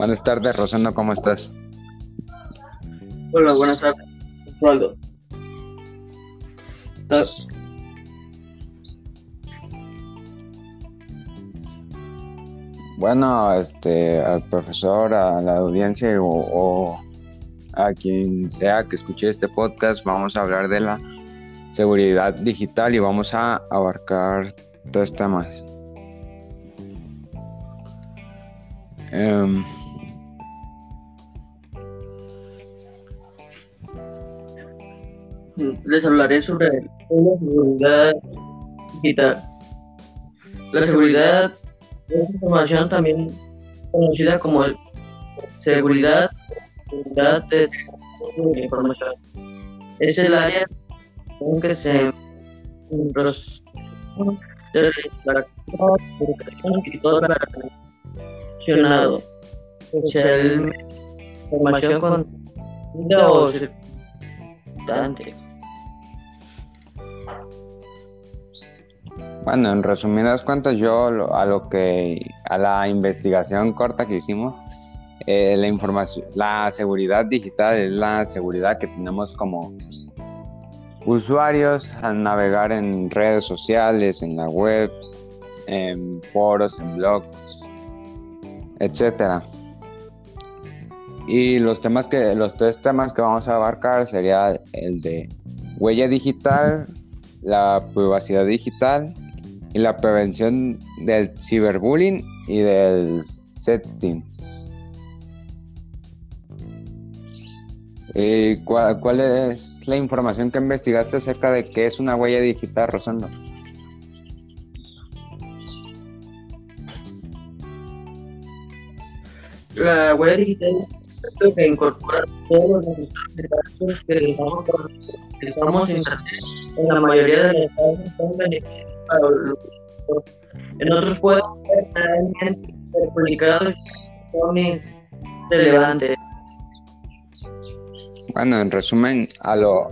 Buenas tardes, Rosendo, ¿cómo estás? Hola, buenas tardes, Osvaldo. Bueno, este, al profesor, a la audiencia o, a quien sea que escuche este podcast, vamos a hablar de la seguridad digital y vamos a abarcar dos temas. Em, les hablaré sobre la seguridad digital. La seguridad es información también conocida como seguridad, de información. Es el área en que se de la comunicación y todo relacionado. información con circunstantes. Bueno, en resumidas cuentas, yo a lo que a la investigación corta que hicimos, eh, la información, la seguridad digital es la seguridad que tenemos como usuarios al navegar en redes sociales, en la web, en foros, en blogs, etcétera. Y los temas que los tres temas que vamos a abarcar sería el de huella digital, la privacidad digital y la prevención del ciberbullying y del sexting. ¿Y cuál, es la información que investigaste acerca de qué es una huella digital, Rosando? La huella digital es que incorpora todos los datos que estamos en mayoría de los casos son beneficios en otros pueden ser publicados son relevantes. Bueno, en resumen, a lo,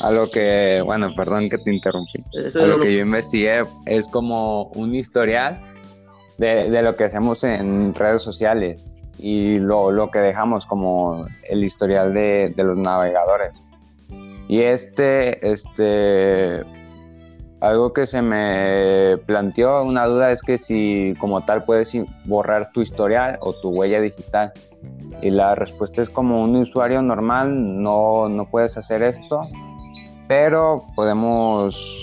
a lo que, bueno, perdón que te interrumpí, a lo que yo investigué es como un historial de, de lo que hacemos en redes sociales y lo, lo que dejamos como el historial de, de los navegadores. Y este, este, algo que se me planteó, una duda es que si como tal puedes borrar tu historial o tu huella digital. Y la respuesta es como un usuario normal, no, no puedes hacer esto, pero podemos...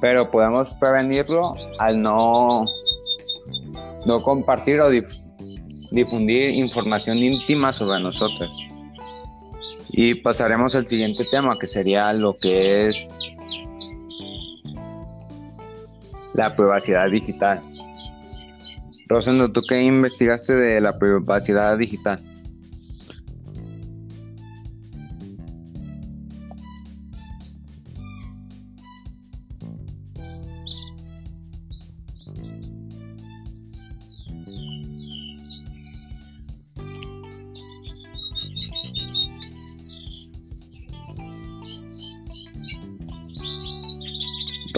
Pero podemos prevenirlo al no, no compartir o difundir información íntima sobre nosotros. Y pasaremos al siguiente tema, que sería lo que es la privacidad digital. Rosendo, ¿tú qué investigaste de la privacidad digital?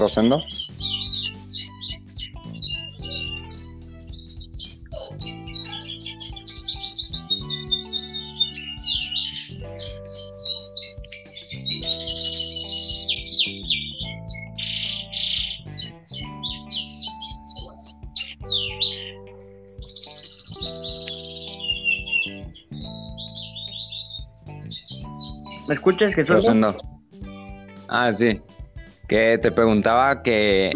Rosendo. ¿Me escuchas que Rosendo. Ah, sí. Que te preguntaba que,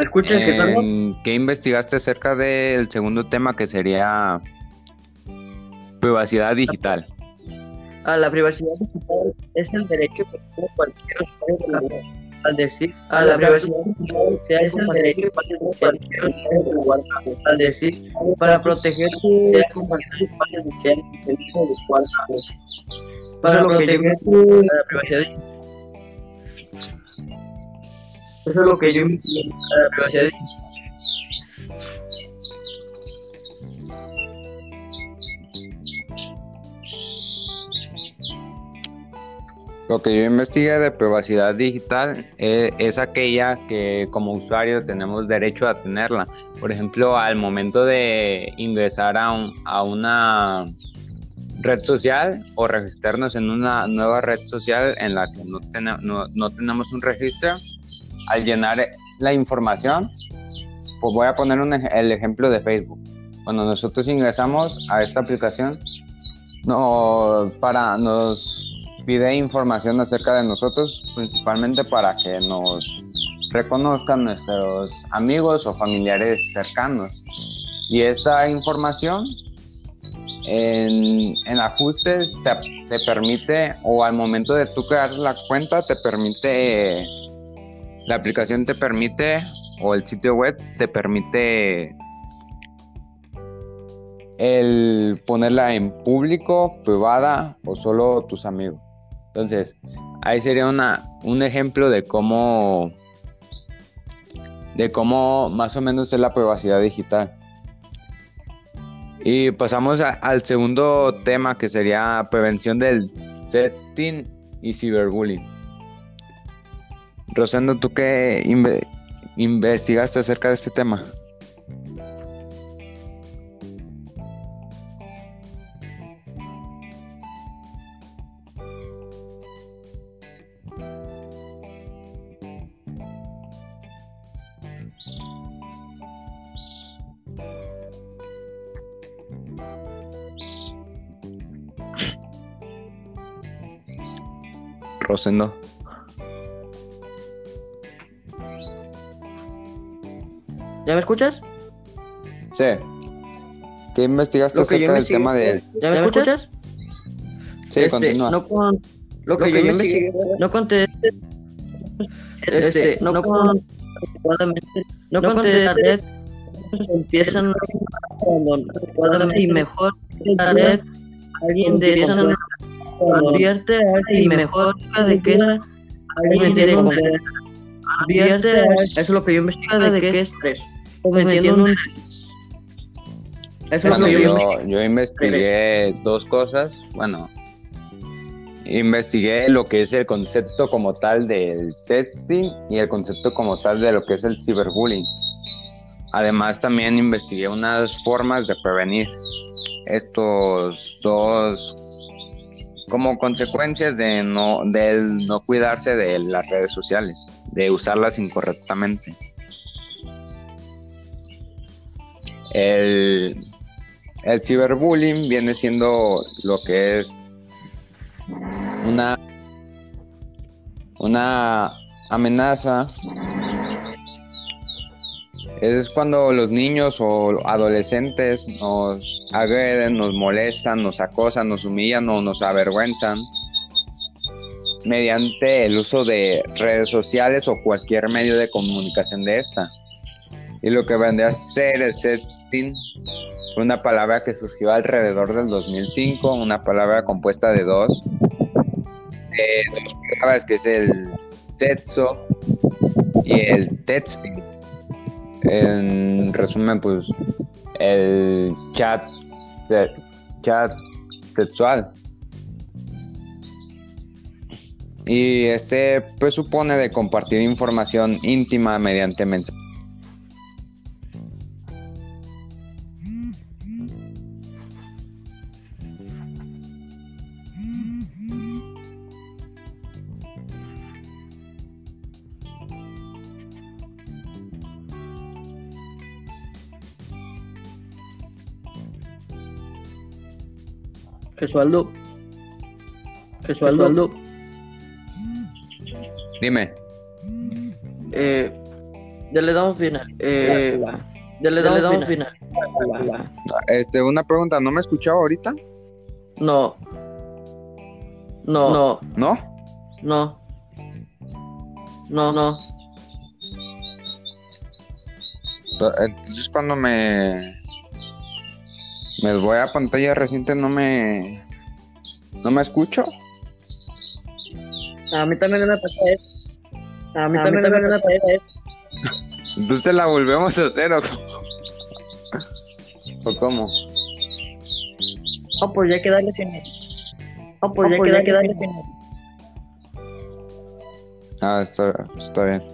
¿qué investigaste acerca del segundo tema que sería privacidad digital. A la privacidad digital es el derecho que tiene cualquier usuario de la web. Al decir, a la privacidad digital es el derecho que tiene cualquier usuario de la web. Al decir, para proteger sea compartir espacios sociales y de WhatsApp. Para proteger la privacidad digital eso es lo que yo entiendo la. Lo que yo investigué de privacidad digital eh, es, aquella que como usuario tenemos derecho a tenerla. Por ejemplo, al momento de ingresar a, a una red social o registrarnos en una nueva red social en la que no tenemos un registro, al llenar la información, pues voy a poner un, el ejemplo de Facebook. Cuando nosotros ingresamos a esta aplicación, no, para, nos pide información acerca de nosotros, principalmente para que nos reconozcan nuestros amigos o familiares cercanos. Y esta información en, en ajustes te, te, permite, o al momento de tú crear la cuenta, te permite, la aplicación te permite, o el sitio web te permite el ponerla en público, privada o solo tus amigos. Entonces, ahí sería una, un ejemplo de cómo, de cómo más o menos es la privacidad digital. Y pasamos al segundo tema que sería prevención del sexting y ciberbullying. Rosendo, ¿tú qué investigaste acerca de este tema? Rosendo. ¿Ya me escuchas? Sí. ¿Qué investigaste acerca del tema de...? ¿Ya me escuchas? Sí, este, continúa. No con... Lo que, yo, investigué, no conté... Este, no con... No conté la red empiezan cuando y mejor la red alguien de esa advierte y mejor de que alguien tiene advierte eso es lo que yo investigo de qué es tres eso es lo que yo, yo investigué dos cosas bueno investigué lo que es el concepto como tal del sexting y el concepto como tal de lo que es el ciberbullying además también investigué unas formas de prevenir estos dos como consecuencias de no, no cuidarse de las redes sociales, de usarlas incorrectamente. El, el ciberbullying viene siendo lo que es una, una amenaza es cuando los niños o adolescentes nos agreden, nos molestan, nos acosan, nos humillan o nos avergüenzan mediante el uso de redes sociales o cualquier medio de comunicación de esta. Y lo que vendría a ser el sexting, una palabra que surgió alrededor del 2005, una palabra compuesta de dos, de dos palabras que es el sexo y el texting en resumen, pues el chat, chat sexual. Y este pues supone de compartir información íntima mediante mensajes Gesualdo. Gesualdo. Dime. Eh, ya le damos final. Eh, ya le damos, final. Este, una pregunta, ¿no me escuchaba ahorita? No. No. No. ¿No? No. No, no. Entonces cuando me me voy a pantalla reciente, no me. ¿No me escucho? A mí también me pasa eso. A mí, también, me pasa eso. Entonces la volvemos a hacer o cómo? ¿O cómo? Oh, pues ya hay que darle final. Oh, pues ya hay que darle final. Ah, está, está bien.